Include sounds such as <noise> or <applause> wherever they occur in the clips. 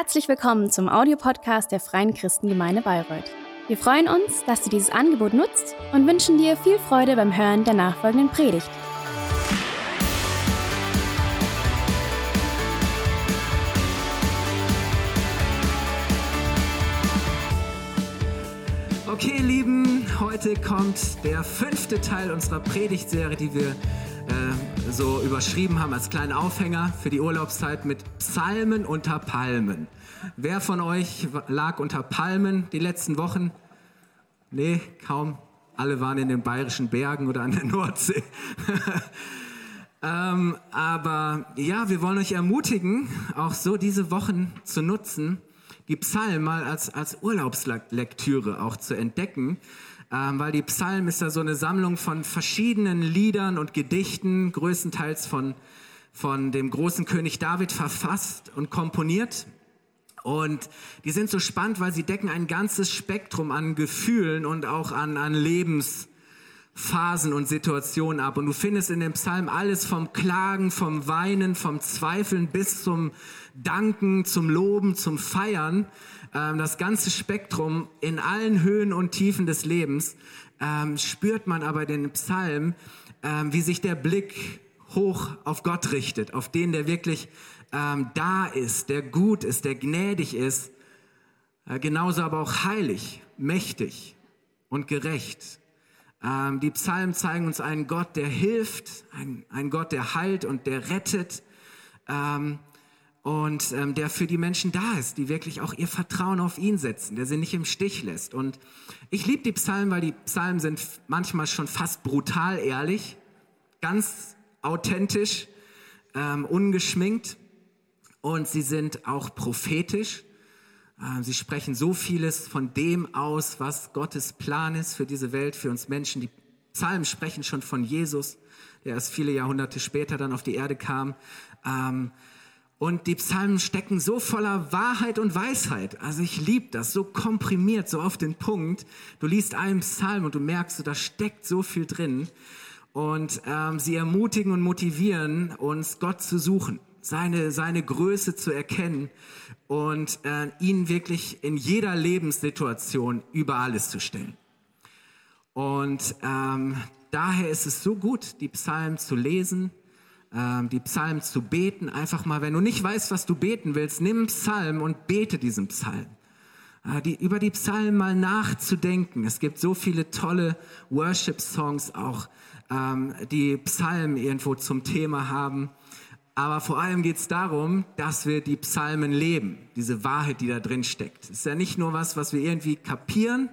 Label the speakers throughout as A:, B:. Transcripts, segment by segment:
A: Herzlich willkommen zum Audiopodcast der Freien Christengemeinde Bayreuth. Wir freuen uns, dass du dieses Angebot nutzt und wünschen dir viel Freude beim Hören der nachfolgenden Predigt.
B: Okay, Lieben, heute kommt der fünfte Teil unserer Predigtserie, die wir äh, so überschrieben haben als kleinen Aufhänger für die Urlaubszeit mit Psalmen unter Palmen. Wer von euch lag unter Palmen die letzten Wochen? Nee, kaum. Alle waren in den bayerischen Bergen oder an der Nordsee. <laughs> ähm, aber ja, wir wollen euch ermutigen, auch so diese Wochen zu nutzen, die Psalmen mal als, als Urlaubslektüre auch zu entdecken ähm, weil die Psalm ist ja so eine Sammlung von verschiedenen Liedern und Gedichten, größtenteils von, von dem großen König David verfasst und komponiert. Und die sind so spannend, weil sie decken ein ganzes Spektrum an Gefühlen und auch an, an Lebensphasen und Situationen ab. Und du findest in dem Psalm alles vom Klagen, vom Weinen, vom Zweifeln bis zum Danken, zum Loben, zum Feiern. Ähm, das ganze Spektrum in allen Höhen und Tiefen des Lebens, ähm, spürt man aber den Psalm, ähm, wie sich der Blick hoch auf Gott richtet, auf den, der wirklich da ist, der gut ist, der gnädig ist, äh, genauso aber auch heilig, mächtig und gerecht. die Psalmen zeigen uns einen Gott, der hilft, einen, Gott, der heilt und der rettet und ähm, der für die Menschen da ist, die wirklich auch ihr Vertrauen auf ihn setzen, der sie nicht im Stich lässt. Und ich liebe die Psalmen, weil die Psalmen sind manchmal schon fast brutal ehrlich, ganz authentisch, ähm, ungeschminkt und sie sind auch prophetisch. Ähm, sie sprechen so vieles von dem aus, was Gottes Plan ist für diese Welt, für uns Menschen. Die Psalmen sprechen schon von Jesus, der erst viele Jahrhunderte später dann auf die Erde kam. Ähm, und die Psalmen stecken so voller Wahrheit und Weisheit. Also ich liebe das, so komprimiert, so auf den Punkt. Du liest einen Psalm und du merkst, da steckt so viel drin. Und ähm, sie ermutigen und motivieren uns, Gott zu suchen, seine, seine Größe zu erkennen und äh, ihn wirklich in jeder Lebenssituation über alles zu stellen. Und ähm, daher ist es so gut, die Psalmen zu lesen, die Psalmen zu beten. Einfach mal, wenn du nicht weißt, was du beten willst, nimm einen Psalm und bete diesen Psalm. Äh, die, über die Psalmen mal nachzudenken. Es gibt so viele tolle Worship-Songs auch, ähm, die Psalmen irgendwo zum Thema haben. Aber vor allem geht es darum, dass wir die Psalmen leben, diese Wahrheit, die da drin steckt. Es ist ja nicht nur was, was wir irgendwie kapieren,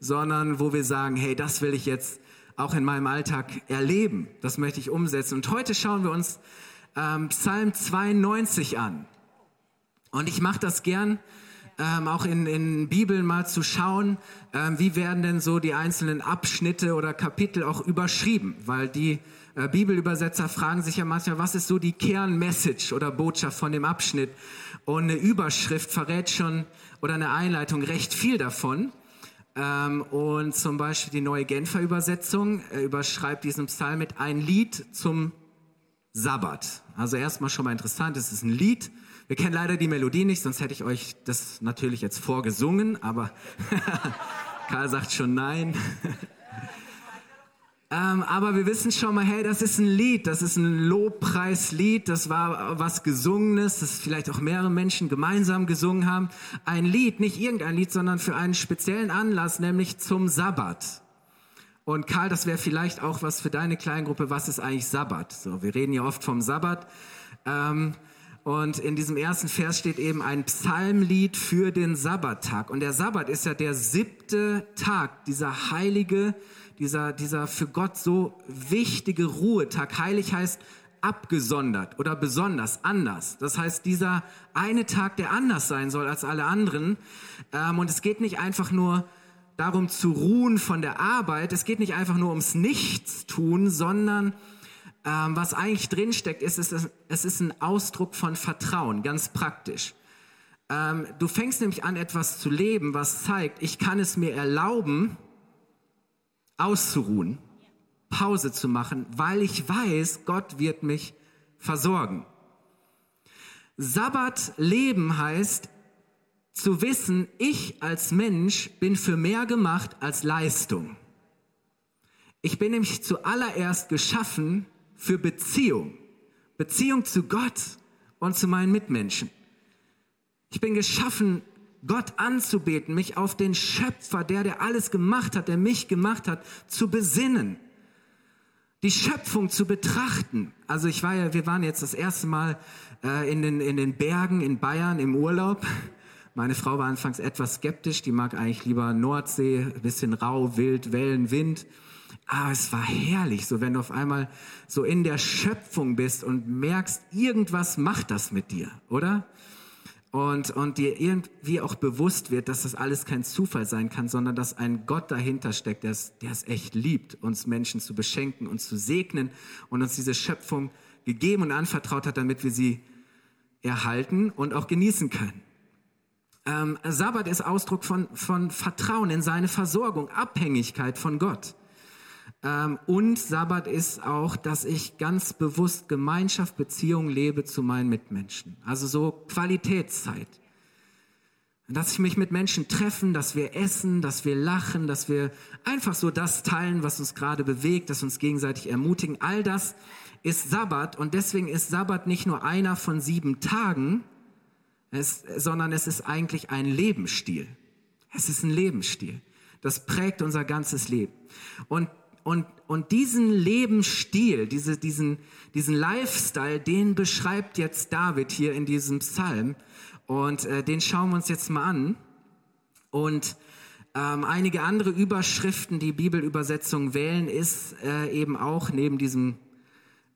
B: sondern wo wir sagen, hey, das will ich jetzt auch in meinem Alltag erleben. Das möchte ich umsetzen. Und heute schauen wir uns ähm, Psalm 92 an. Und ich mache das gern, ähm, auch in, in Bibeln mal zu schauen, ähm, wie werden denn so die einzelnen Abschnitte oder Kapitel auch überschrieben, weil die äh, Bibelübersetzer fragen sich ja manchmal, was ist so die Kernmessage oder Botschaft von dem Abschnitt? Und eine Überschrift verrät schon oder eine Einleitung recht viel davon. Ähm, und zum Beispiel die neue Genfer Übersetzung äh, überschreibt diesen Psalm mit ein Lied zum Sabbat. Also erstmal schon mal interessant, es ist ein Lied. Wir kennen leider die Melodie nicht, sonst hätte ich euch das natürlich jetzt vorgesungen, aber <laughs> Karl sagt schon nein. <laughs> Ähm, aber wir wissen schon mal, hey, das ist ein Lied, das ist ein Lobpreislied, das war was Gesungenes, das vielleicht auch mehrere Menschen gemeinsam gesungen haben. Ein Lied, nicht irgendein Lied, sondern für einen speziellen Anlass, nämlich zum Sabbat. Und Karl, das wäre vielleicht auch was für deine Kleingruppe, was ist eigentlich Sabbat? So, wir reden ja oft vom Sabbat. Ähm, und in diesem ersten Vers steht eben ein Psalmlied für den Sabbattag. Und der Sabbat ist ja der siebte Tag, dieser heilige dieser, dieser für Gott so wichtige Ruhetag. Heilig heißt abgesondert oder besonders, anders. Das heißt, dieser eine Tag, der anders sein soll als alle anderen. Ähm, und es geht nicht einfach nur darum zu ruhen von der Arbeit. Es geht nicht einfach nur ums Nichtstun, sondern ähm, was eigentlich drinsteckt, ist, ist, es ist ein Ausdruck von Vertrauen, ganz praktisch. Ähm, du fängst nämlich an, etwas zu leben, was zeigt, ich kann es mir erlauben, auszuruhen, Pause zu machen, weil ich weiß, Gott wird mich versorgen. Sabbat leben heißt, zu wissen, ich als Mensch bin für mehr gemacht als Leistung. Ich bin nämlich zuallererst geschaffen für Beziehung. Beziehung zu Gott und zu meinen Mitmenschen. Ich bin geschaffen, Gott anzubeten, mich auf den Schöpfer, der, der alles gemacht hat, der mich gemacht hat, zu besinnen. Die Schöpfung zu betrachten. Also ich war ja, wir waren jetzt das erste Mal äh, in, den, in den Bergen in Bayern im Urlaub. Meine Frau war anfangs etwas skeptisch, die mag eigentlich lieber Nordsee, bisschen rau, wild, Wellen, Wind. Aber es war herrlich, so wenn du auf einmal so in der Schöpfung bist und merkst, irgendwas macht das mit dir, oder? Und, und dir irgendwie auch bewusst wird, dass das alles kein Zufall sein kann, sondern dass ein Gott dahinter steckt, der es, der es echt liebt, uns Menschen zu beschenken und zu segnen und uns diese Schöpfung gegeben und anvertraut hat, damit wir sie erhalten und auch genießen können. Ähm, Sabbat ist Ausdruck von, von Vertrauen in seine Versorgung, Abhängigkeit von Gott. Ähm, und Sabbat ist auch, dass ich ganz bewusst Gemeinschaft, Beziehung lebe zu meinen Mitmenschen. Also so Qualitätszeit. Dass ich mich mit Menschen treffen, dass wir essen, dass wir lachen, dass wir einfach so das teilen, was uns gerade bewegt, dass uns gegenseitig ermutigen. All das ist Sabbat und deswegen ist Sabbat nicht nur einer von sieben Tagen, es, sondern es ist eigentlich ein Lebensstil. Es ist ein Lebensstil. Das prägt unser ganzes Leben. Und und, und diesen Lebensstil, diese, diesen, diesen Lifestyle, den beschreibt jetzt David hier in diesem Psalm. Und äh, den schauen wir uns jetzt mal an. Und ähm, einige andere Überschriften, die Bibelübersetzungen wählen, ist äh, eben auch neben diesem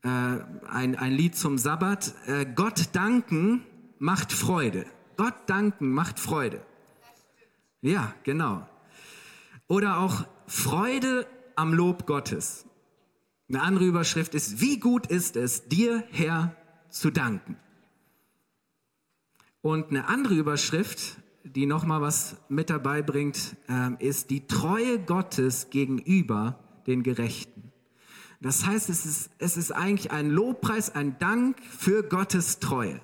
B: äh, ein, ein Lied zum Sabbat. Äh, Gott danken macht Freude. Gott danken macht Freude. Ja, genau. Oder auch Freude am Lob Gottes. Eine andere Überschrift ist, wie gut ist es, dir, Herr, zu danken. Und eine andere Überschrift, die nochmal was mit dabei bringt, ähm, ist die Treue Gottes gegenüber den Gerechten. Das heißt, es ist, es ist eigentlich ein Lobpreis, ein Dank für Gottes Treue.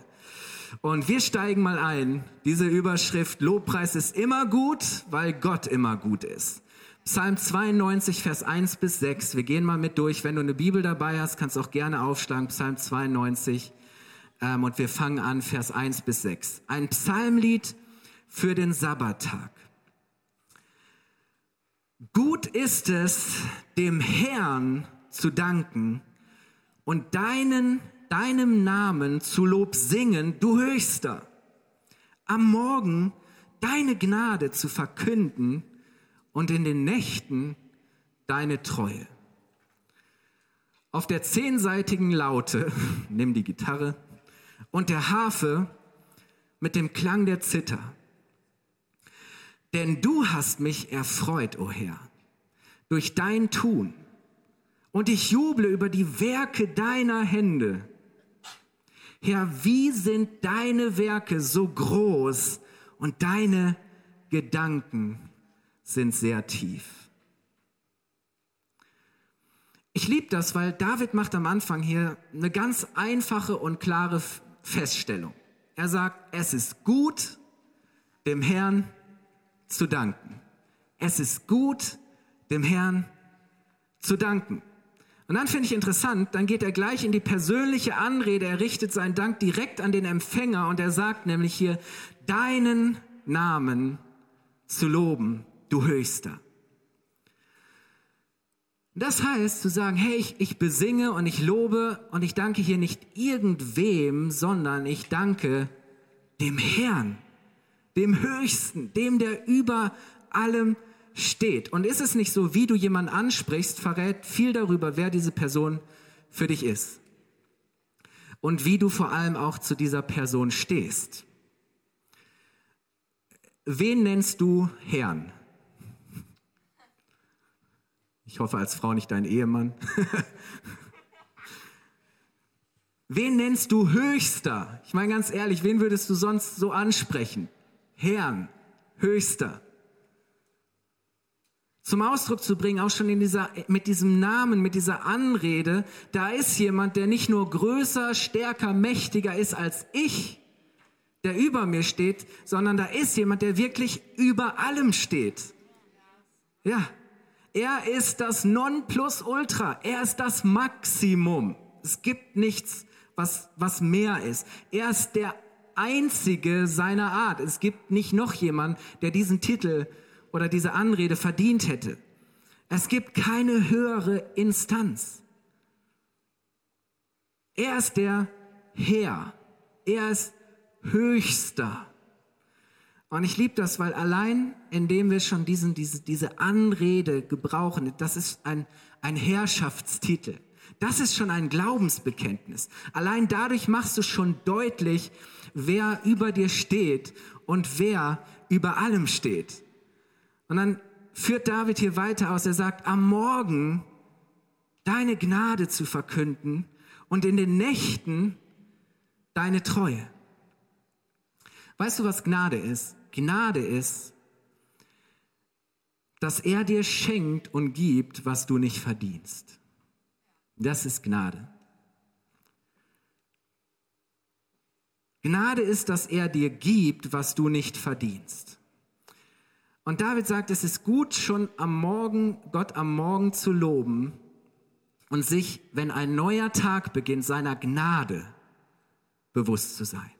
B: Und wir steigen mal ein. Diese Überschrift, Lobpreis ist immer gut, weil Gott immer gut ist. Psalm 92, Vers 1 bis 6. Wir gehen mal mit durch. Wenn du eine Bibel dabei hast, kannst du auch gerne aufschlagen. Psalm 92. Ähm, und wir fangen an, Vers 1 bis 6. Ein Psalmlied für den Sabbattag. Gut ist es, dem Herrn zu danken und deinen, deinem Namen zu Lob singen, du Höchster. Am Morgen deine Gnade zu verkünden und in den Nächten deine Treue. Auf der zehnseitigen Laute, <laughs> nimm die Gitarre, und der Harfe mit dem Klang der Zither. Denn du hast mich erfreut, o oh Herr, durch dein Tun. Und ich juble über die Werke deiner Hände. Herr, wie sind deine Werke so groß und deine Gedanken sind sehr tief. Ich liebe das, weil David macht am Anfang hier eine ganz einfache und klare Feststellung. Er sagt, es ist gut, dem Herrn zu danken. Es ist gut, dem Herrn zu danken. Und dann finde ich interessant, dann geht er gleich in die persönliche Anrede, er richtet seinen Dank direkt an den Empfänger und er sagt nämlich hier, deinen Namen zu loben du Höchster. Das heißt zu sagen, hey, ich, ich besinge und ich lobe und ich danke hier nicht irgendwem, sondern ich danke dem Herrn, dem Höchsten, dem, der über allem steht. Und ist es nicht so, wie du jemanden ansprichst, verrät viel darüber, wer diese Person für dich ist. Und wie du vor allem auch zu dieser Person stehst. Wen nennst du Herrn? Ich hoffe als Frau nicht dein Ehemann. <laughs> wen nennst du Höchster? Ich meine ganz ehrlich, wen würdest du sonst so ansprechen? Herrn, Höchster. Zum Ausdruck zu bringen, auch schon in dieser, mit diesem Namen, mit dieser Anrede, da ist jemand, der nicht nur größer, stärker, mächtiger ist als ich, der über mir steht, sondern da ist jemand, der wirklich über allem steht. Ja, er ist das Nonplusultra. Er ist das Maximum. Es gibt nichts, was, was mehr ist. Er ist der einzige seiner Art. Es gibt nicht noch jemand, der diesen Titel oder diese Anrede verdient hätte. Es gibt keine höhere Instanz. Er ist der Herr. Er ist höchster. Und ich liebe das, weil allein indem wir schon diesen, diese, diese Anrede gebrauchen, das ist ein, ein Herrschaftstitel. Das ist schon ein Glaubensbekenntnis. Allein dadurch machst du schon deutlich, wer über dir steht und wer über allem steht. Und dann führt David hier weiter aus. Er sagt, am Morgen deine Gnade zu verkünden und in den Nächten deine Treue. Weißt du, was Gnade ist? Gnade ist, dass er dir schenkt und gibt, was du nicht verdienst. Das ist Gnade. Gnade ist, dass er dir gibt, was du nicht verdienst. Und David sagt, es ist gut, schon am Morgen, Gott am Morgen zu loben und sich, wenn ein neuer Tag beginnt, seiner Gnade bewusst zu sein.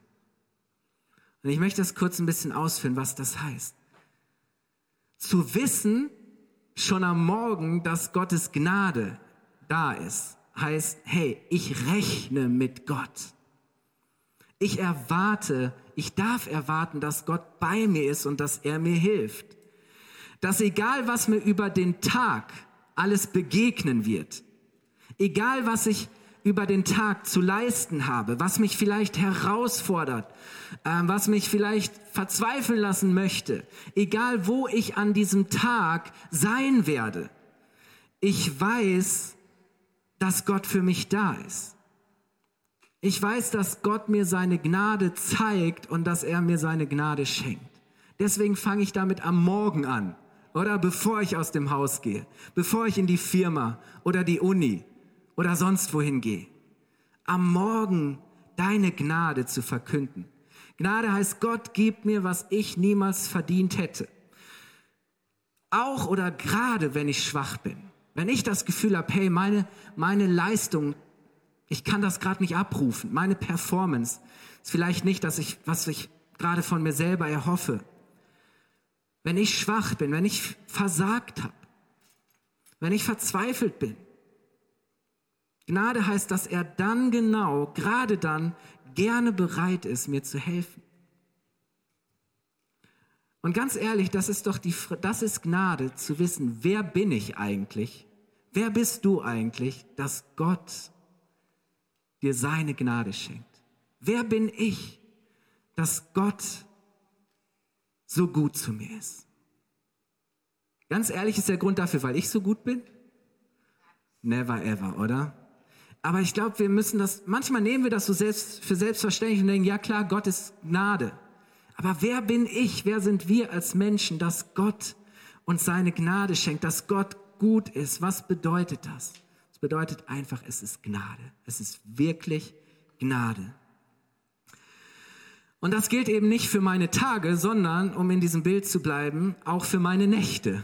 B: Und ich möchte das kurz ein bisschen ausführen, was das heißt. Zu wissen, schon am Morgen, dass Gottes Gnade da ist, heißt, hey, ich rechne mit Gott. Ich erwarte, ich darf erwarten, dass Gott bei mir ist und dass er mir hilft. Dass egal, was mir über den Tag alles begegnen wird, egal, was ich über den Tag zu leisten habe, was mich vielleicht herausfordert, äh, was mich vielleicht verzweifeln lassen möchte, egal wo ich an diesem Tag sein werde, ich weiß, dass Gott für mich da ist. Ich weiß, dass Gott mir seine Gnade zeigt und dass er mir seine Gnade schenkt. Deswegen fange ich damit am Morgen an oder bevor ich aus dem Haus gehe, bevor ich in die Firma oder die Uni oder sonst wohin gehe. Am Morgen deine Gnade zu verkünden. Gnade heißt, Gott gibt mir, was ich niemals verdient hätte. Auch oder gerade, wenn ich schwach bin. Wenn ich das Gefühl habe, hey, meine, meine Leistung, ich kann das gerade nicht abrufen. Meine Performance ist vielleicht nicht, dass ich, was ich gerade von mir selber erhoffe. Wenn ich schwach bin, wenn ich versagt habe, wenn ich verzweifelt bin, Gnade heißt, dass er dann genau, gerade dann, gerne bereit ist, mir zu helfen. Und ganz ehrlich, das ist doch die, das ist Gnade, zu wissen, wer bin ich eigentlich? Wer bist du eigentlich, dass Gott dir seine Gnade schenkt? Wer bin ich, dass Gott so gut zu mir ist? Ganz ehrlich ist der Grund dafür, weil ich so gut bin? Never ever, oder? Aber ich glaube, wir müssen das, manchmal nehmen wir das so selbst, für selbstverständlich und denken, ja klar, Gott ist Gnade. Aber wer bin ich, wer sind wir als Menschen, dass Gott uns seine Gnade schenkt, dass Gott gut ist? Was bedeutet das? Es bedeutet einfach, es ist Gnade. Es ist wirklich Gnade. Und das gilt eben nicht für meine Tage, sondern, um in diesem Bild zu bleiben, auch für meine Nächte.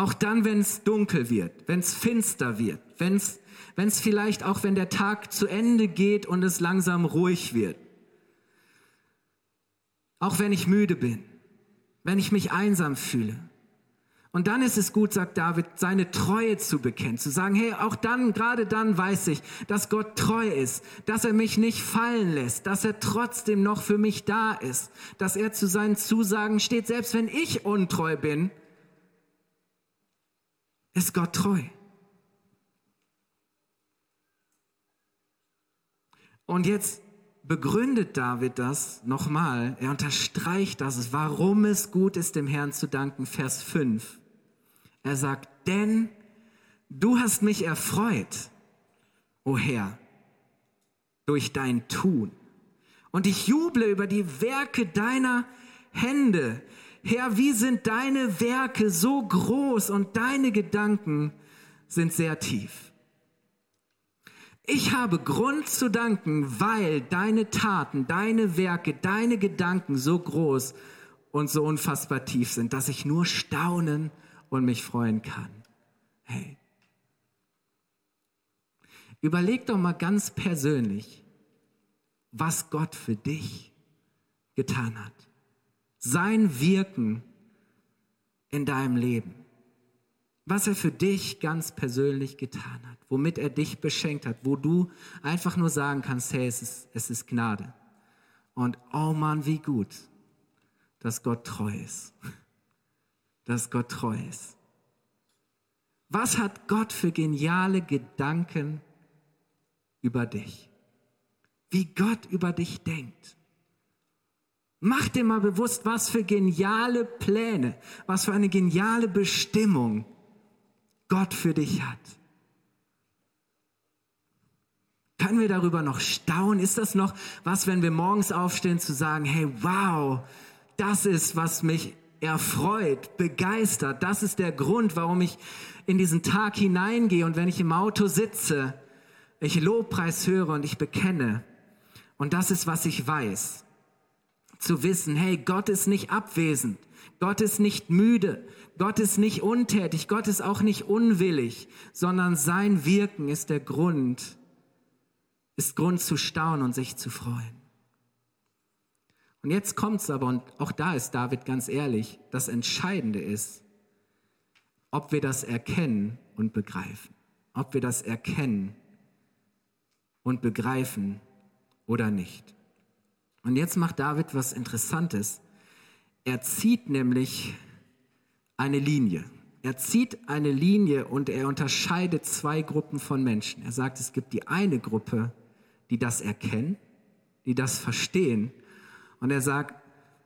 B: Auch dann, wenn es dunkel wird, wenn es finster wird, wenn es vielleicht auch, wenn der Tag zu Ende geht und es langsam ruhig wird. Auch wenn ich müde bin, wenn ich mich einsam fühle. Und dann ist es gut, sagt David, seine Treue zu bekennen, zu sagen, hey, auch dann, gerade dann weiß ich, dass Gott treu ist, dass er mich nicht fallen lässt, dass er trotzdem noch für mich da ist, dass er zu seinen Zusagen steht, selbst wenn ich untreu bin, ist Gott treu. Und jetzt begründet David das nochmal. Er unterstreicht das, warum es gut ist, dem Herrn zu danken. Vers 5. Er sagt, denn du hast mich erfreut, o Herr, durch dein Tun. Und ich juble über die Werke deiner Hände. Herr, wie sind deine Werke so groß und deine Gedanken sind sehr tief. Ich habe Grund zu danken, weil deine Taten, deine Werke, deine Gedanken so groß und so unfassbar tief sind, dass ich nur staunen und mich freuen kann. Hey, überleg doch mal ganz persönlich, was Gott für dich getan hat. Sein Wirken in deinem Leben was er für dich ganz persönlich getan hat, womit er dich beschenkt hat, wo du einfach nur sagen kannst, hey, es ist, es ist Gnade. Und oh Mann, wie gut, dass Gott treu ist. Dass Gott treu ist. Was hat Gott für geniale Gedanken über dich? Wie Gott über dich denkt. Mach dir mal bewusst, was für geniale Pläne, was für eine geniale Bestimmung Gott für dich hat. Können wir darüber noch staunen? Ist das noch was, wenn wir morgens aufstehen, zu sagen, hey, wow, das ist, was mich erfreut, begeistert. Das ist der Grund, warum ich in diesen Tag hineingehe und wenn ich im Auto sitze, ich Lobpreis höre und ich bekenne. Und das ist, was ich weiß. Zu wissen, hey, Gott ist nicht abwesend. Gott ist nicht müde. Gott ist nicht untätig, Gott ist auch nicht unwillig, sondern sein Wirken ist der Grund, ist Grund zu staunen und sich zu freuen. Und jetzt kommt's aber, und auch da ist David ganz ehrlich, das Entscheidende ist, ob wir das erkennen und begreifen. Ob wir das erkennen und begreifen oder nicht. Und jetzt macht David was Interessantes. Er zieht nämlich eine Linie. Er zieht eine Linie und er unterscheidet zwei Gruppen von Menschen. Er sagt, es gibt die eine Gruppe, die das erkennen, die das verstehen. Und er sagt,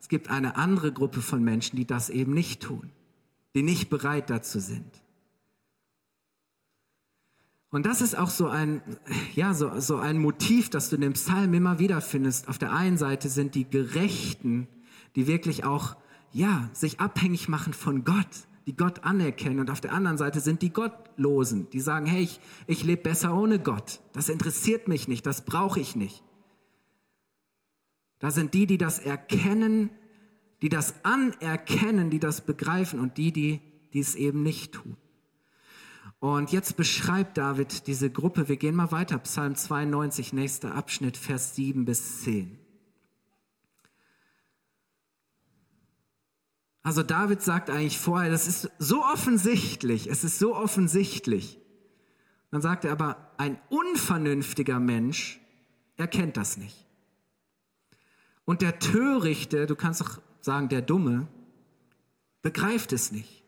B: es gibt eine andere Gruppe von Menschen, die das eben nicht tun, die nicht bereit dazu sind. Und das ist auch so ein, ja, so, so ein Motiv, das du in dem Psalm immer wieder findest. Auf der einen Seite sind die Gerechten, die wirklich auch ja, sich abhängig machen von Gott, die Gott anerkennen. Und auf der anderen Seite sind die Gottlosen, die sagen, hey, ich, ich lebe besser ohne Gott. Das interessiert mich nicht, das brauche ich nicht. Da sind die, die das erkennen, die das anerkennen, die das begreifen und die, die, die es eben nicht tun. Und jetzt beschreibt David diese Gruppe. Wir gehen mal weiter. Psalm 92, nächster Abschnitt, Vers 7 bis 10. Also David sagt eigentlich vorher, das ist so offensichtlich, es ist so offensichtlich. Dann sagt er aber, ein unvernünftiger Mensch erkennt das nicht. Und der Törichte, du kannst doch sagen, der Dumme, begreift es nicht.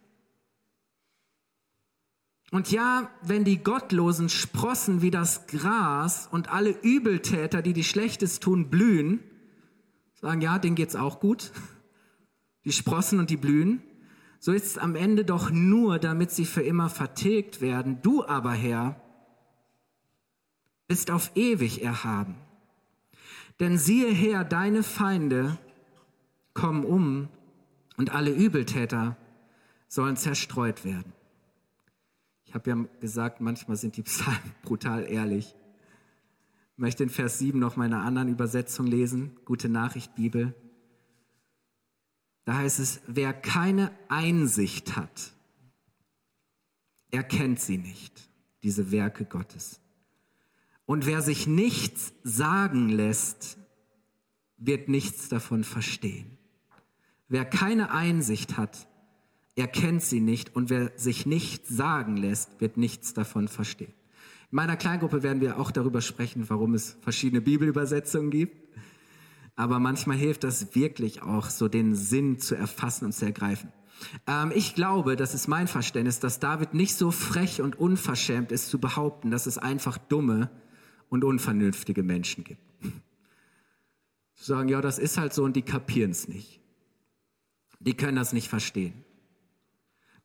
B: Und ja, wenn die Gottlosen sprossen wie das Gras und alle Übeltäter, die die Schlechtes tun, blühen, sagen, ja, denen geht's auch gut die sprossen und die blühen, so ist es am Ende doch nur, damit sie für immer vertilgt werden. Du aber, Herr, bist auf ewig erhaben. Denn siehe her, deine Feinde kommen um und alle Übeltäter sollen zerstreut werden. Ich habe ja gesagt, manchmal sind die Psalmen <laughs> brutal ehrlich. Ich möchte in Vers 7 noch meine anderen Übersetzung lesen. Gute Nachricht, Bibel. Da heißt es, wer keine Einsicht hat, erkennt sie nicht, diese Werke Gottes. Und wer sich nichts sagen lässt, wird nichts davon verstehen. Wer keine Einsicht hat, erkennt sie nicht und wer sich nichts sagen lässt, wird nichts davon verstehen. In meiner Kleingruppe werden wir auch darüber sprechen, warum es verschiedene Bibelübersetzungen gibt aber manchmal hilft das wirklich auch, so den Sinn zu erfassen und zu ergreifen. Ähm, ich glaube, das ist mein Verständnis, dass David nicht so frech und unverschämt ist zu behaupten, dass es einfach dumme und unvernünftige Menschen gibt. Zu sagen, ja, das ist halt so und die kapieren es nicht. Die können das nicht verstehen.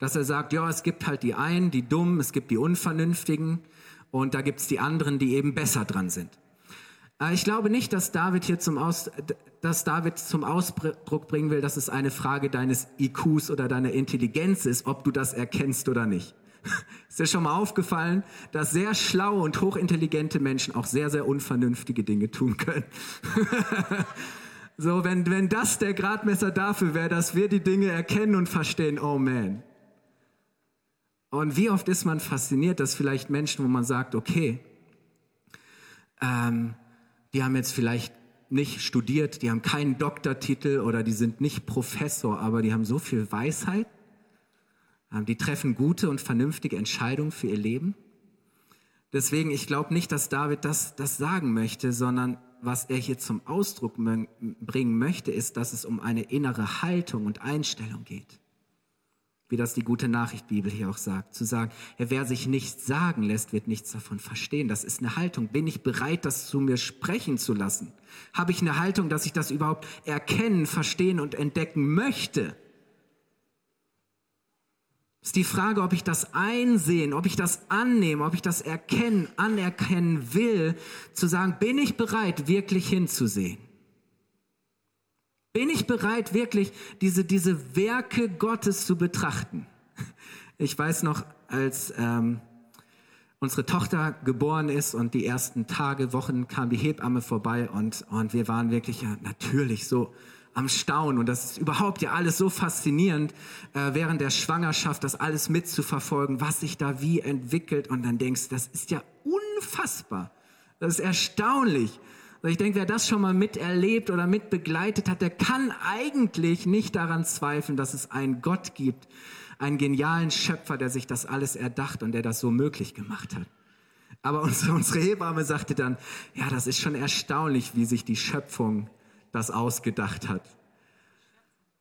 B: Dass er sagt, ja, es gibt halt die einen, die dummen, es gibt die Unvernünftigen und da gibt es die anderen, die eben besser dran sind. Äh, ich glaube nicht, dass David hier zum, Aus, dass David zum Ausdruck bringen will, dass es eine Frage deines IQs oder deiner Intelligenz ist, ob du das erkennst oder nicht. <laughs> Ist dir schon mal aufgefallen, dass sehr schlaue und hochintelligente Menschen auch sehr, sehr unvernünftige Dinge tun können? <laughs> so, wenn, wenn das der Gradmesser dafür wäre, dass wir die Dinge erkennen und verstehen, oh man. Und wie oft ist man fasziniert, dass vielleicht Menschen, wo man sagt, okay, ähm, die haben jetzt vielleicht nicht studiert, die haben keinen Doktortitel oder die sind nicht Professor, aber die haben so viel Weisheit, ähm, die treffen gute und vernünftige Entscheidungen für ihr Leben. Deswegen, ich glaube nicht, dass David das, das sagen möchte, sondern was er hier zum Ausdruck bringen möchte, ist, dass es um eine innere Haltung und Einstellung geht wie das die gute Nachricht Bibel hier auch sagt, zu sagen, wer sich nichts sagen lässt, wird nichts davon verstehen. Das ist eine Haltung. Bin ich bereit, das zu mir sprechen zu lassen? Habe ich eine Haltung, dass ich das überhaupt erkennen, verstehen und entdecken möchte? Ist die Frage, ob ich das einsehen, ob ich das annehme, ob ich das erkennen, anerkennen will, zu sagen, bin ich bereit, wirklich hinzusehen? Bin ich bereit, wirklich diese, diese Werke Gottes zu betrachten? Ich weiß noch, als ähm, unsere Tochter geboren ist und die ersten Tage, Wochen kam die Hebamme vorbei und, und wir waren wirklich ja natürlich so am Staunen und das ist überhaupt ja alles so faszinierend, äh, während der Schwangerschaft das alles mitzuverfolgen, was sich da wie entwickelt und dann denkst, das ist ja unfassbar, das ist erstaunlich. Ich denke, wer das schon mal miterlebt oder mitbegleitet hat, der kann eigentlich nicht daran zweifeln, dass es einen Gott gibt, einen genialen Schöpfer, der sich das alles erdacht und der das so möglich gemacht hat. Aber unsere, <laughs> unsere Hebamme sagte dann, ja, das ist schon erstaunlich, wie sich die Schöpfung das ausgedacht hat.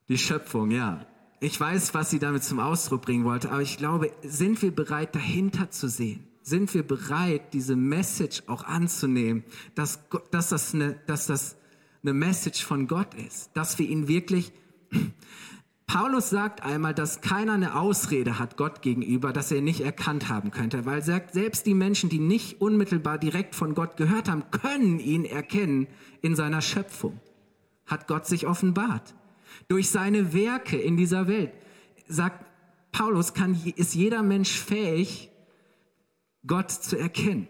B: Die Schöpfung, ja. Ich weiß, was sie damit zum Ausdruck bringen wollte, aber ich glaube, sind wir bereit, dahinter zu sehen? Sind wir bereit, diese Message auch anzunehmen, dass, dass, das, eine, dass das eine Message von Gott ist, dass wir ihn wirklich... <clears throat> Paulus sagt einmal, dass keiner eine Ausrede hat Gott gegenüber, dass er nicht erkannt haben könnte, weil sagt, selbst die Menschen, die nicht unmittelbar direkt von Gott gehört haben, können ihn erkennen in seiner Schöpfung. Hat Gott sich offenbart. Durch seine Werke in dieser Welt, sagt Paulus, kann, ist jeder Mensch fähig, Gott zu erkennen.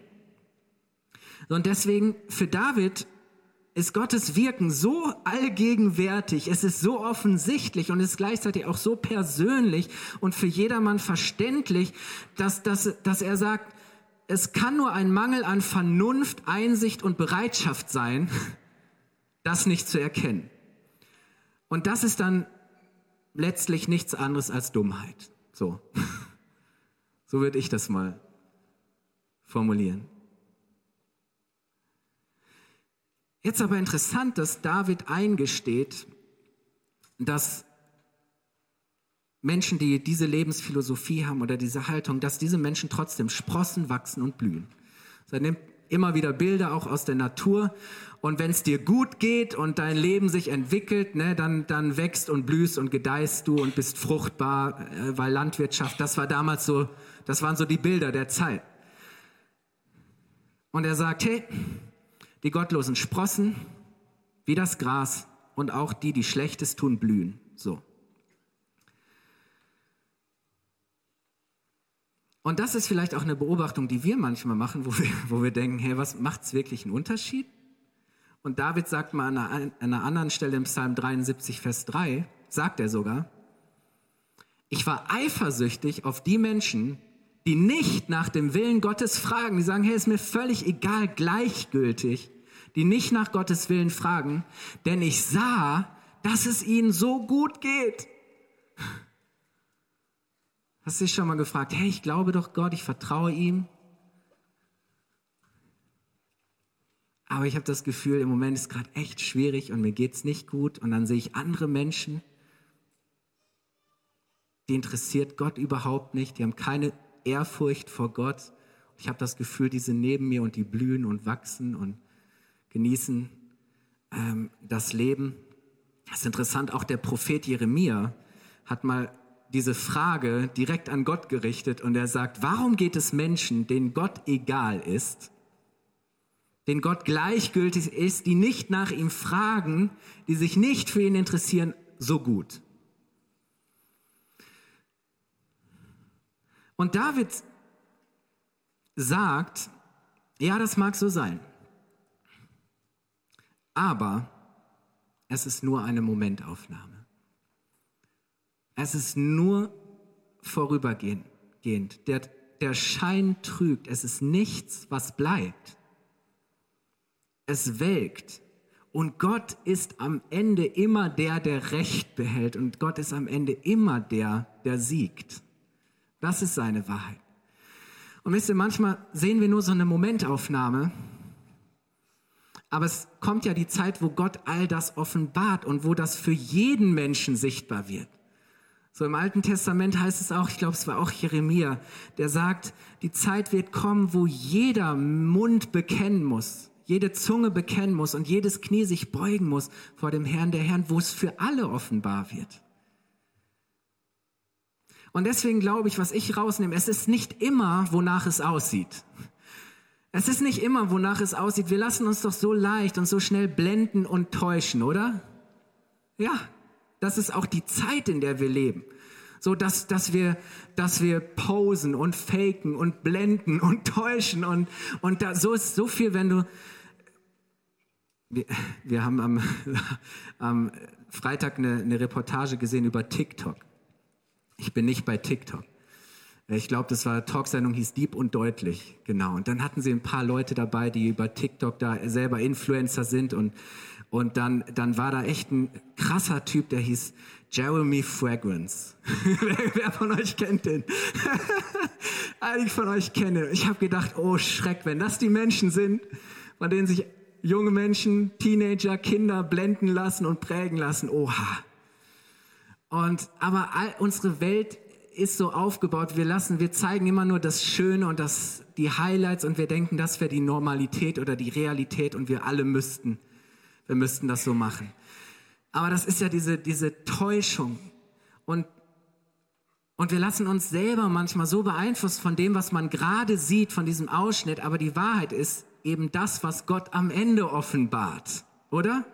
B: Und deswegen für David ist Gottes Wirken so allgegenwärtig, es ist so offensichtlich und es ist gleichzeitig auch so persönlich und für jedermann verständlich, dass, dass, dass er sagt, es kann nur ein Mangel an Vernunft, Einsicht und Bereitschaft sein, <laughs> das nicht zu erkennen. Und das ist dann letztlich nichts anderes als Dummheit. So. <laughs> So würde ich das mal formulieren. Jetzt aber interessant, dass David eingesteht, dass Menschen, die diese Lebensphilosophie haben oder diese Haltung, dass diese Menschen trotzdem sprossen, wachsen und blühen. Er nimmt immer wieder Bilder auch aus der Natur und wenn es dir gut geht und dein Leben sich entwickelt, ne, dann, dann wächst und blühst und gedeihst du und bist fruchtbar, äh, weil Landwirtschaft, das war damals so, das waren so die Bilder der Zeit. Und er sagt, hey, die Gottlosen sprossen wie das Gras und auch die, die Schlechtes tun, blühen. So. Und das ist vielleicht auch eine Beobachtung, die wir manchmal machen, wo wir, wo wir denken, hey, was macht es wirklich einen Unterschied? Und David sagt mal an einer, an einer anderen Stelle im Psalm 73, Vers 3, sagt er sogar, ich war eifersüchtig auf die Menschen, die nicht nach dem Willen Gottes fragen, die sagen, hey, ist mir völlig egal, gleichgültig, die nicht nach Gottes Willen fragen, denn ich sah, dass es ihnen so gut geht. Hast du dich schon mal gefragt, hey, ich glaube doch Gott, ich vertraue ihm. Aber ich habe das Gefühl, im Moment ist gerade echt schwierig und mir geht es nicht gut. Und dann sehe ich andere Menschen, die interessiert Gott überhaupt nicht, die haben keine Ehrfurcht vor Gott. Ich habe das Gefühl, die sind neben mir und die blühen und wachsen und genießen ähm, das Leben. Das ist interessant, auch der Prophet Jeremia hat mal diese Frage direkt an Gott gerichtet und er sagt, warum geht es Menschen, denen Gott egal ist, denen Gott gleichgültig ist, die nicht nach ihm fragen, die sich nicht für ihn interessieren, so gut? Und David sagt, ja, das mag so sein. Aber es ist nur eine Momentaufnahme. Es ist nur vorübergehend. Der, der Schein trügt. Es ist nichts, was bleibt. Es welkt. Und Gott ist am Ende immer der, der Recht behält. Und Gott ist am Ende immer der, der siegt. Das ist seine Wahrheit. Und wisst ihr, manchmal sehen wir nur so eine Momentaufnahme aber es kommt ja die Zeit, wo Gott all das offenbart und wo das für jeden Menschen sichtbar wird. So im Alten Testament heißt es auch, ich glaube, es war auch Jeremia, der sagt, die Zeit wird kommen, wo jeder Mund bekennen muss, jede Zunge bekennen muss und jedes Knie sich beugen muss vor dem Herrn der Herren, wo es für alle offenbar wird. Und deswegen glaube ich, was ich rausnehme, es ist nicht immer, wonach es aussieht. Es ist nicht immer, wonach es aussieht. Wir lassen uns doch so leicht und so schnell blenden und täuschen, oder? Ja, das ist auch die Zeit, in der wir leben. So, dass, dass wir, dass wir posen und faken und blenden und <laughs> täuschen und, und da, so ist so viel, wenn du, wir, wir haben am, <laughs> am Freitag eine, eine Reportage gesehen über TikTok. Ich bin nicht bei TikTok. Ich glaube, das war Talksendung, hieß Deep und Deutlich, genau. Und dann hatten sie ein paar Leute dabei, die über TikTok da selber Influencer sind und und dann, dann war da echt ein krasser Typ, der hieß Jeremy Fragrance. <laughs> wer, wer, von euch kennt den? <laughs> Einige von euch kennen. Ich habe gedacht, oh Schreck, wenn das die Menschen sind, von denen sich junge Menschen, Teenager, Kinder blenden lassen und prägen lassen, oha. Und aber all, unsere Welt ist so aufgebaut, wir lassen, wir zeigen immer nur das Schöne und das, die Highlights und wir denken, das wäre die Normalität oder die Realität und wir alle müssten, wir müssten das so machen. Aber das ist ja diese, diese Täuschung und, und wir lassen uns selber manchmal so beeinflusst von dem, was man gerade sieht, von diesem Ausschnitt, aber die Wahrheit ist eben das, was Gott am Ende offenbart, oder?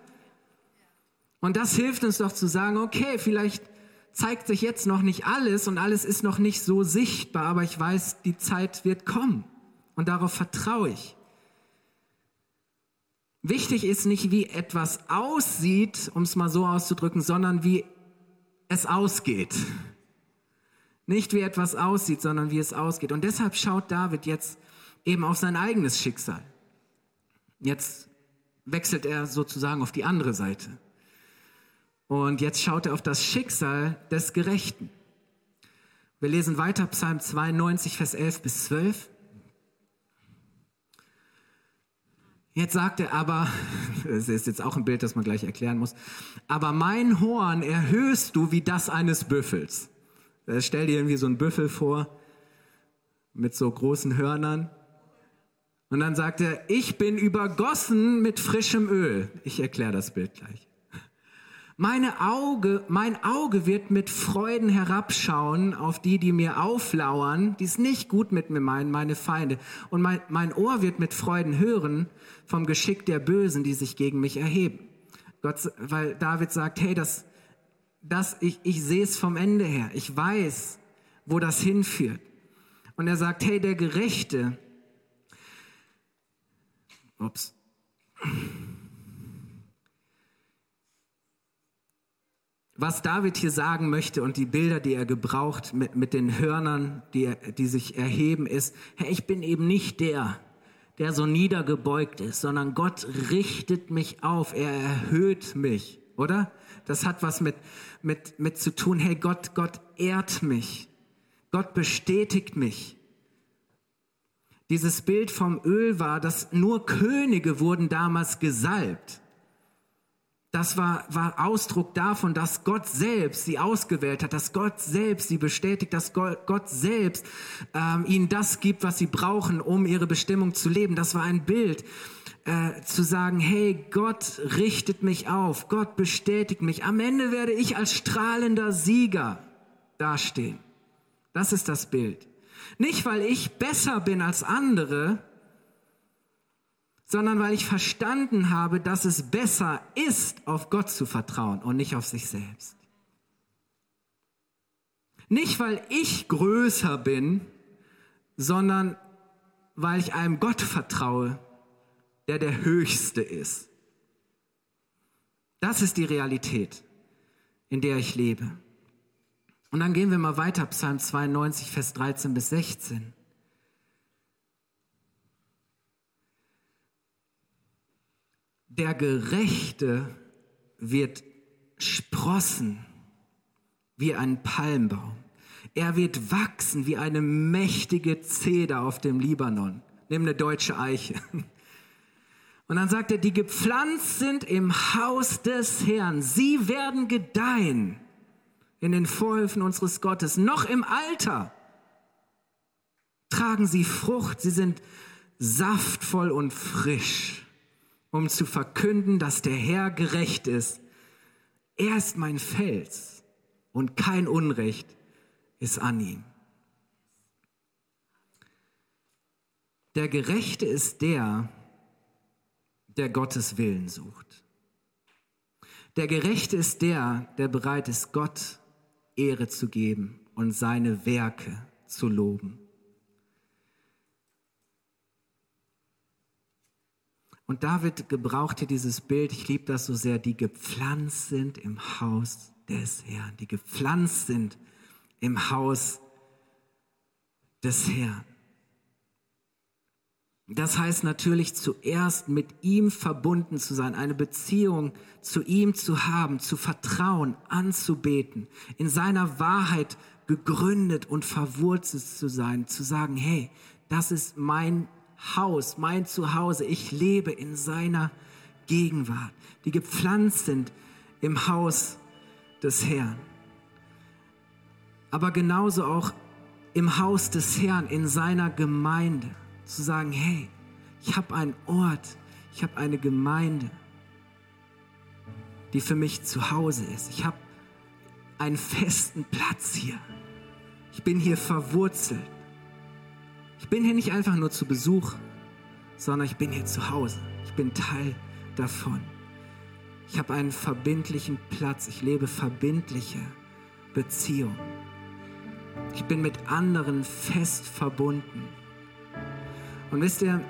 B: Und das hilft uns doch zu sagen, okay, vielleicht zeigt sich jetzt noch nicht alles und alles ist noch nicht so sichtbar, aber ich weiß, die Zeit wird kommen und darauf vertraue ich. Wichtig ist nicht, wie etwas aussieht, um es mal so auszudrücken, sondern wie es ausgeht. Nicht wie etwas aussieht, sondern wie es ausgeht. Und deshalb schaut David jetzt eben auf sein eigenes Schicksal. Jetzt wechselt er sozusagen auf die andere Seite. Und jetzt schaut er auf das Schicksal des Gerechten. Wir lesen weiter Psalm 92, Vers 11 bis 12. Jetzt sagt er aber, <laughs> das ist jetzt auch ein Bild, das man gleich erklären muss, aber mein Horn erhöhst du wie das eines Büffels. Stell dir irgendwie so einen Büffel vor mit so großen Hörnern. Und dann sagt er, ich bin übergossen mit frischem Öl. Ich erkläre das Bild gleich. Meine Auge, mein Auge wird mit Freuden herabschauen auf die, die mir auflauern, die es nicht gut mit mir meinen, meine Feinde. Und mein, mein Ohr wird mit Freuden hören vom Geschick der Bösen, die sich gegen mich erheben. Gott, weil David sagt, hey, das, das, ich, ich sehe es vom Ende her. Ich weiß, wo das hinführt. Und er sagt, hey, der Gerechte, ups, was David hier sagen möchte und die Bilder, die er gebraucht mit, mit den Hörnern, die, die sich erheben, ist, hey, ich bin eben nicht der, der so niedergebeugt ist, sondern Gott richtet mich auf, er erhöht mich, oder? Das hat was mit, mit, mit zu tun, hey, Gott, Gott ehrt mich, Gott bestätigt mich. Dieses Bild vom Öl war, dass nur Könige wurden damals gesalbt das war, war Ausdruck davon, dass Gott selbst sie ausgewählt hat, dass Gott selbst sie bestätigt, dass Gott selbst ähm, ihnen das gibt, was sie brauchen, um ihre Bestimmung zu leben. Das war ein Bild, äh, zu sagen, hey, Gott richtet mich auf, Gott bestätigt mich. Am Ende werde ich als strahlender Sieger dastehen. Das ist das Bild. Nicht, weil ich besser bin als andere, sondern weil ich verstanden habe, dass es besser ist, auf Gott zu vertrauen und nicht auf sich selbst. Nicht, weil ich größer bin sondern weil ich einem Gott vertraue, der der Höchste ist. Das ist die Realität, in der ich lebe. Und dann gehen wir mal weiter, Psalm 92, Vers 13 bis 16. Der Gerechte wird sprossen wie ein Palmbaum. Er wird wachsen wie eine mächtige Zeder auf dem Libanon. Nimm eine deutsche Eiche. Und dann sagt er, die gepflanzt sind im Haus des Herrn. Sie werden gedeihen in den Vorhöfen unseres Gottes. Noch im Alter tragen sie Frucht. Sie sind saftvoll und frisch, um zu verkünden, dass der Herr gerecht ist. Er ist mein Fels und kein Unrecht ist an ihm. Der Gerechte ist der, der Gottes Willen sucht. Der Gerechte ist der, der bereit ist, Gott Ehre zu geben und seine Werke zu loben. Und David gebrauchte dieses Bild, ich liebe das so sehr, die gepflanzt sind im Haus des Herrn, die gepflanzt sind im Haus des Herrn. Das heißt natürlich zuerst mit ihm verbunden zu sein, eine Beziehung zu ihm zu haben, zu vertrauen, anzubeten, in seiner Wahrheit gegründet und verwurzelt zu sein, zu sagen, hey, das ist mein Haus, mein Zuhause, ich lebe in seiner Gegenwart, die gepflanzt sind im Haus des Herrn. Aber genauso auch im Haus des Herrn, in seiner Gemeinde zu sagen, hey, ich habe einen Ort, ich habe eine Gemeinde, die für mich zu Hause ist. Ich habe einen festen Platz hier. Ich bin hier verwurzelt. Ich bin hier nicht einfach nur zu Besuch, sondern ich bin hier zu Hause. Ich bin Teil davon. Ich habe einen verbindlichen Platz. Ich lebe verbindliche Beziehungen. Ich bin mit anderen fest verbunden. Und wisst ihr,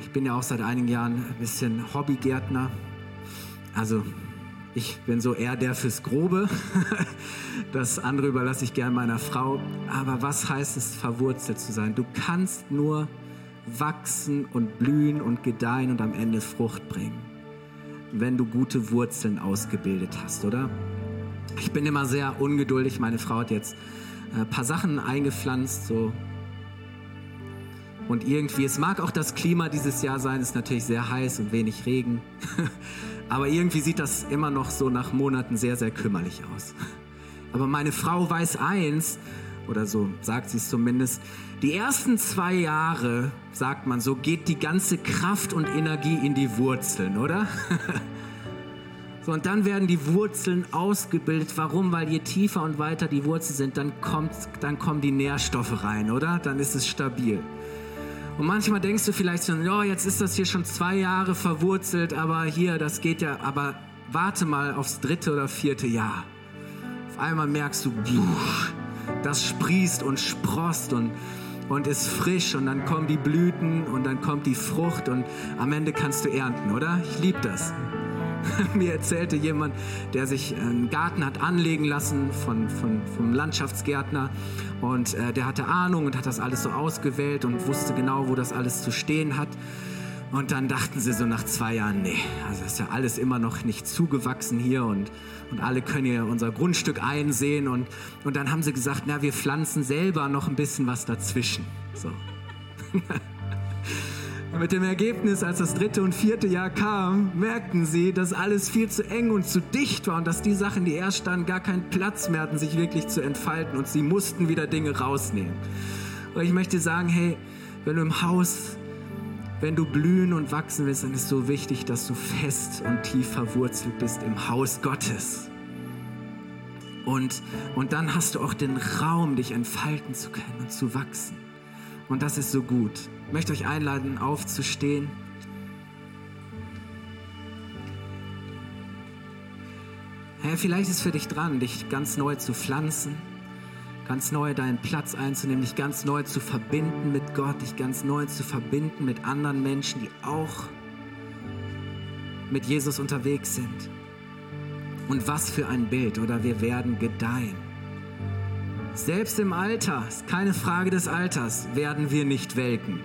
B: ich bin ja auch seit einigen Jahren ein bisschen Hobbygärtner. Also ich bin so eher der fürs Grobe. <laughs> Das andere überlasse ich gern meiner Frau. Aber was heißt es, verwurzelt zu sein? Du kannst nur wachsen und blühen und gedeihen und am Ende Frucht bringen, wenn du gute Wurzeln ausgebildet hast, oder? Ich bin immer sehr ungeduldig. Meine Frau hat jetzt ein paar Sachen eingepflanzt, so und irgendwie, es mag auch das Klima dieses Jahr sein, ist natürlich sehr heiß und wenig Regen. <laughs> Aber irgendwie sieht das immer noch so nach Monaten sehr, sehr kümmerlich aus. Aber meine Frau weiß eins, oder so sagt sie es zumindest, die ersten zwei Jahre, sagt man so, geht die ganze Kraft und Energie in die Wurzeln, oder? <laughs> so, und dann werden die Wurzeln ausgebildet. Warum? Weil je tiefer und weiter die Wurzeln sind, dann, kommt, dann kommen die Nährstoffe rein, oder? Dann ist es stabil. Und manchmal denkst du vielleicht so, oh, jetzt ist das hier schon zwei Jahre verwurzelt, aber hier, das geht ja, aber warte mal aufs dritte oder vierte Jahr. Auf einmal merkst du, das sprießt und sprost und, und ist frisch und dann kommen die Blüten und dann kommt die Frucht und am Ende kannst du ernten, oder? Ich liebe das. <laughs> Mir erzählte jemand, der sich einen Garten hat anlegen lassen von, von, vom Landschaftsgärtner und äh, der hatte Ahnung und hat das alles so ausgewählt und wusste genau, wo das alles zu stehen hat. Und dann dachten sie so nach zwei Jahren, nee, also ist ja alles immer noch nicht zugewachsen hier und, und alle können hier unser Grundstück einsehen. Und, und dann haben sie gesagt, na, wir pflanzen selber noch ein bisschen was dazwischen. So. <laughs> Mit dem Ergebnis, als das dritte und vierte Jahr kam, merkten sie, dass alles viel zu eng und zu dicht war und dass die Sachen, die erst standen, gar keinen Platz mehr hatten, sich wirklich zu entfalten und sie mussten wieder Dinge rausnehmen. Und ich möchte sagen, hey, wenn du im Haus, wenn du blühen und wachsen willst, dann ist es so wichtig, dass du fest und tief verwurzelt bist im Haus Gottes. Und, und dann hast du auch den Raum, dich entfalten zu können und zu wachsen. Und das ist so gut. Möchte euch einladen, aufzustehen. Hey, vielleicht ist für dich dran, dich ganz neu zu pflanzen, ganz neu deinen Platz einzunehmen, dich ganz neu zu verbinden mit Gott, dich ganz neu zu verbinden mit anderen Menschen, die auch mit Jesus unterwegs sind. Und was für ein Bild, oder wir werden gedeihen. Selbst im Alter, keine Frage des Alters, werden wir nicht welken.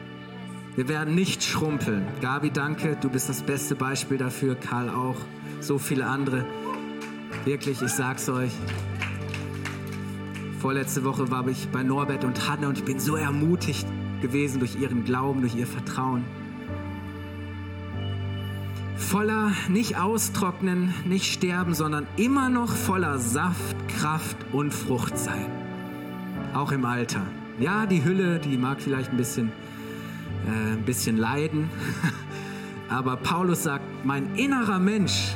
B: Wir werden nicht schrumpeln. Gabi, danke, du bist das beste Beispiel dafür, Karl auch, so viele andere. Wirklich, ich sag's euch. Vorletzte Woche war ich bei Norbert und Hanne und ich bin so ermutigt gewesen durch ihren Glauben, durch ihr Vertrauen. Voller nicht austrocknen, nicht sterben, sondern immer noch voller Saft, Kraft und Frucht sein. Auch im Alter. Ja, die Hülle, die mag vielleicht ein bisschen, äh, ein bisschen leiden. <laughs> Aber Paulus sagt, mein innerer Mensch,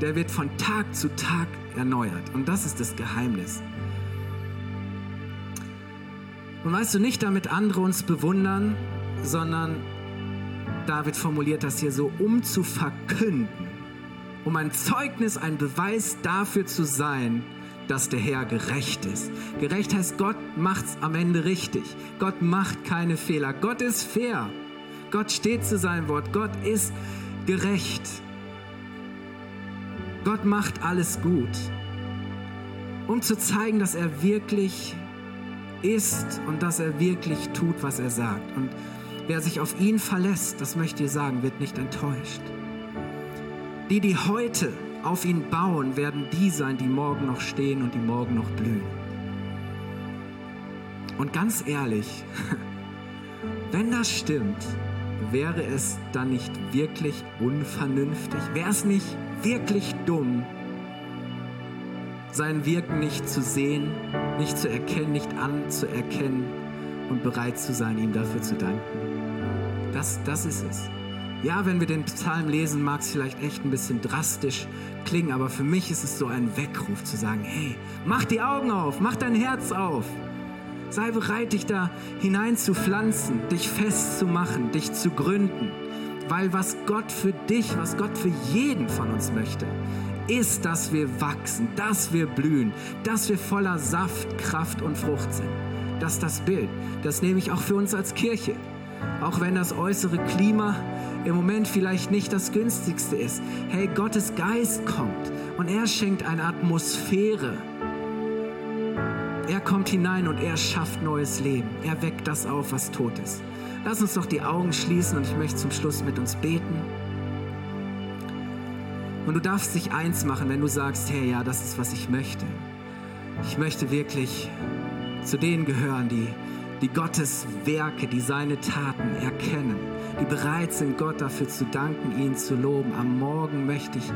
B: der wird von Tag zu Tag erneuert. Und das ist das Geheimnis. Und weißt du, nicht damit andere uns bewundern, sondern David formuliert das hier so, um zu verkünden, um ein Zeugnis, ein Beweis dafür zu sein, dass der Herr gerecht ist. Gerecht heißt, Gott macht's am Ende richtig. Gott macht keine Fehler. Gott ist fair. Gott steht zu seinem Wort. Gott ist gerecht. Gott macht alles gut. Um zu zeigen, dass er wirklich ist und dass er wirklich tut, was er sagt. Und wer sich auf ihn verlässt, das möchte ich sagen, wird nicht enttäuscht. Die, die heute auf ihn bauen, werden die sein, die morgen noch stehen und die morgen noch blühen. Und ganz ehrlich, <laughs> wenn das stimmt, wäre es dann nicht wirklich unvernünftig? Wäre es nicht wirklich dumm, sein Wirken nicht zu sehen, nicht zu erkennen, nicht anzuerkennen und bereit zu sein, ihm dafür zu danken? Das, das ist es. Ja, wenn wir den Psalm lesen, mag es vielleicht echt ein bisschen drastisch klingen, aber für mich ist es so ein Weckruf zu sagen, hey, mach die Augen auf, mach dein Herz auf. Sei bereit, dich da hinein zu pflanzen, dich festzumachen, dich zu gründen. Weil was Gott für dich, was Gott für jeden von uns möchte, ist, dass wir wachsen, dass wir blühen, dass wir voller Saft, Kraft und Frucht sind. Das ist das Bild. Das nehme ich auch für uns als Kirche. Auch wenn das äußere Klima im Moment vielleicht nicht das günstigste ist. Hey, Gottes Geist kommt und er schenkt eine Atmosphäre. Er kommt hinein und er schafft neues Leben. Er weckt das auf, was tot ist. Lass uns doch die Augen schließen und ich möchte zum Schluss mit uns beten. Und du darfst dich eins machen, wenn du sagst, hey, ja, das ist, was ich möchte. Ich möchte wirklich zu denen gehören, die, die Gottes Werke, die seine Taten erkennen die bereit sind, Gott dafür zu danken, ihn zu loben. Am Morgen möchte ich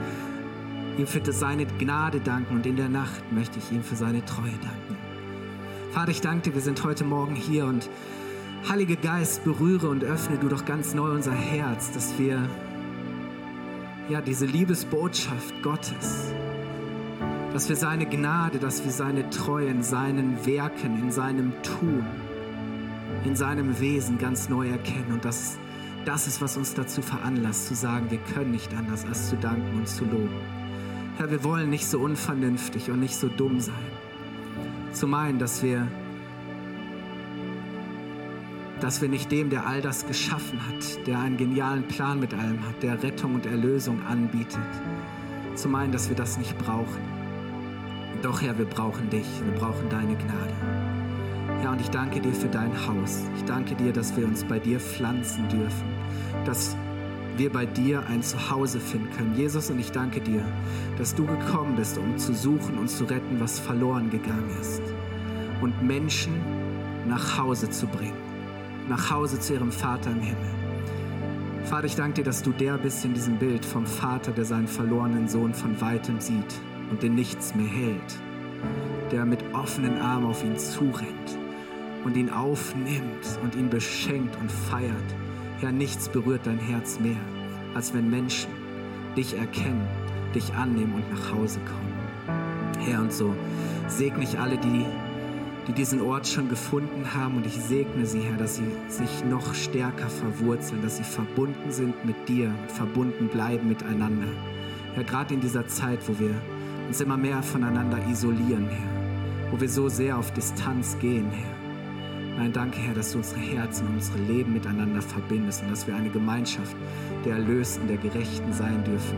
B: ihm für seine Gnade danken und in der Nacht möchte ich ihm für seine Treue danken. Vater, ich danke dir, wir sind heute Morgen hier und Heiliger Geist, berühre und öffne du doch ganz neu unser Herz, dass wir ja diese Liebesbotschaft Gottes, dass wir seine Gnade, dass wir seine Treue in seinen Werken, in seinem Tun, in seinem Wesen ganz neu erkennen und dass das ist, was uns dazu veranlasst, zu sagen, wir können nicht anders, als zu danken und zu loben. Herr, wir wollen nicht so unvernünftig und nicht so dumm sein. Zu meinen, dass wir, dass wir nicht dem, der all das geschaffen hat, der einen genialen Plan mit allem hat, der Rettung und Erlösung anbietet, zu meinen, dass wir das nicht brauchen. Doch, Herr, wir brauchen dich, wir brauchen deine Gnade. Herr, und ich danke dir für dein Haus. Ich danke dir, dass wir uns bei dir pflanzen dürfen, dass wir bei dir ein Zuhause finden können. Jesus, und ich danke dir, dass du gekommen bist, um zu suchen und zu retten, was verloren gegangen ist. Und Menschen nach Hause zu bringen. Nach Hause zu ihrem Vater im Himmel. Vater, ich danke dir, dass du der bist in diesem Bild vom Vater, der seinen verlorenen Sohn von weitem sieht und den nichts mehr hält. Der mit offenen Armen auf ihn zurennt und ihn aufnimmt und ihn beschenkt und feiert. Herr, nichts berührt dein Herz mehr, als wenn Menschen dich erkennen, dich annehmen und nach Hause kommen. Herr, und so segne ich alle, die, die diesen Ort schon gefunden haben und ich segne sie, Herr, dass sie sich noch stärker verwurzeln, dass sie verbunden sind mit dir, verbunden bleiben miteinander. Herr, gerade in dieser Zeit, wo wir uns immer mehr voneinander isolieren, Herr wo wir so sehr auf Distanz gehen, Herr. Nein, danke, Herr, dass du unsere Herzen und unsere Leben miteinander verbindest und dass wir eine Gemeinschaft der Erlösten, der Gerechten sein dürfen,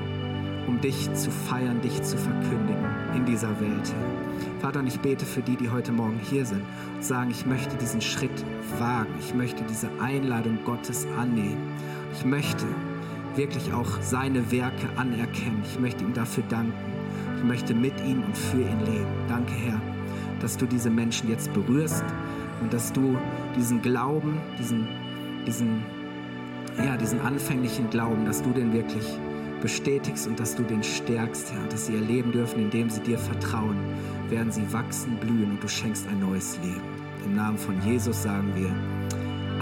B: um dich zu feiern, dich zu verkündigen in dieser Welt, Herr. Vater, und ich bete für die, die heute Morgen hier sind und sagen, ich möchte diesen Schritt wagen, ich möchte diese Einladung Gottes annehmen. Ich möchte wirklich auch seine Werke anerkennen. Ich möchte ihm dafür danken. Ich möchte mit ihm und für ihn leben. Danke, Herr, dass du diese Menschen jetzt berührst und dass du diesen Glauben, diesen, diesen, ja, diesen anfänglichen Glauben, dass du den wirklich bestätigst und dass du den stärkst, Herr, dass sie erleben dürfen, indem sie dir vertrauen, werden sie wachsen, blühen und du schenkst ein neues Leben. Im Namen von Jesus sagen wir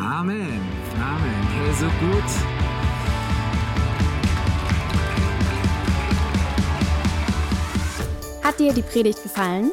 B: Amen. Amen. Hey, so gut.
A: Hat dir die Predigt gefallen?